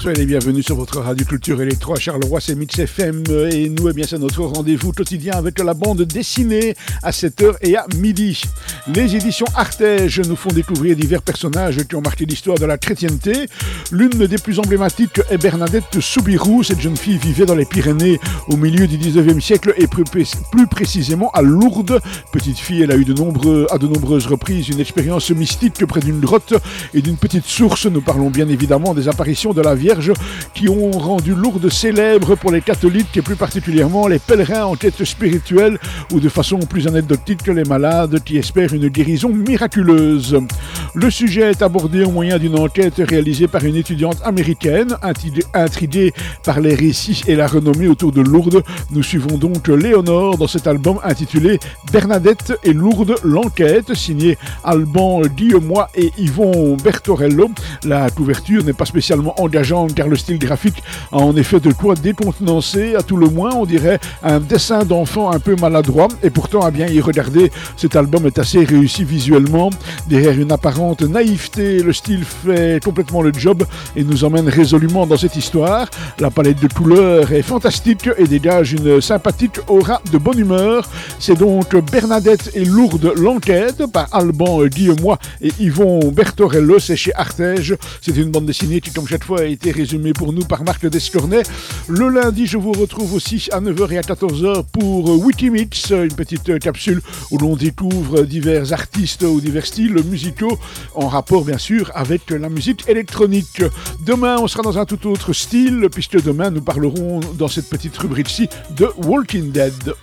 Soyez les bienvenus sur votre radio culture électro à Charleroi, c'est Mix FM et nous, eh bien, c'est notre rendez-vous quotidien avec la bande dessinée à 7h et à midi. Les éditions Artege nous font découvrir divers personnages qui ont marqué l'histoire de la chrétienté. L'une des plus emblématiques est Bernadette Soubirou. Cette jeune fille vivait dans les Pyrénées au milieu du 19e siècle et plus, précisément à Lourdes. Petite fille, elle a eu de à de nombreuses reprises une expérience mystique près d'une grotte et d'une petite source. Nous parlons bien évidemment des apparitions de la Vierge qui ont rendu Lourdes célèbre pour les catholiques et plus particulièrement les pèlerins en quête spirituelle ou de façon plus anecdotique que les malades qui espèrent une guérison miraculeuse. Le sujet est abordé au moyen d'une enquête réalisée par une étudiante américaine intriguée par les récits et la renommée autour de Lourdes. Nous suivons donc Léonore dans cet album intitulé Bernadette et Lourdes l'enquête, signé Alban Guillaume et Yvon Bertorello. La couverture n'est pas spécialement engageante car le style graphique a en effet de quoi décontenancer, à tout le moins on dirait un dessin d'enfant un peu maladroit et pourtant à bien y regarder cet album est assez réussi visuellement. Derrière une naïveté, le style fait complètement le job et nous emmène résolument dans cette histoire. La palette de couleurs est fantastique et dégage une sympathique aura de bonne humeur. C'est donc Bernadette et Lourdes l'enquête par Alban Guillaume et Yvon Bertorello, c'est chez Artege. C'est une bande dessinée qui, comme chaque fois, a été résumée pour nous par Marc Descornet. Le lundi, je vous retrouve aussi à 9h et à 14h pour Wikimix, une petite capsule où l'on découvre divers artistes ou divers styles musicaux en rapport, bien sûr, avec la musique électronique. Demain, on sera dans un tout autre style, puisque demain, nous parlerons dans cette petite rubrique-ci de Walking Dead.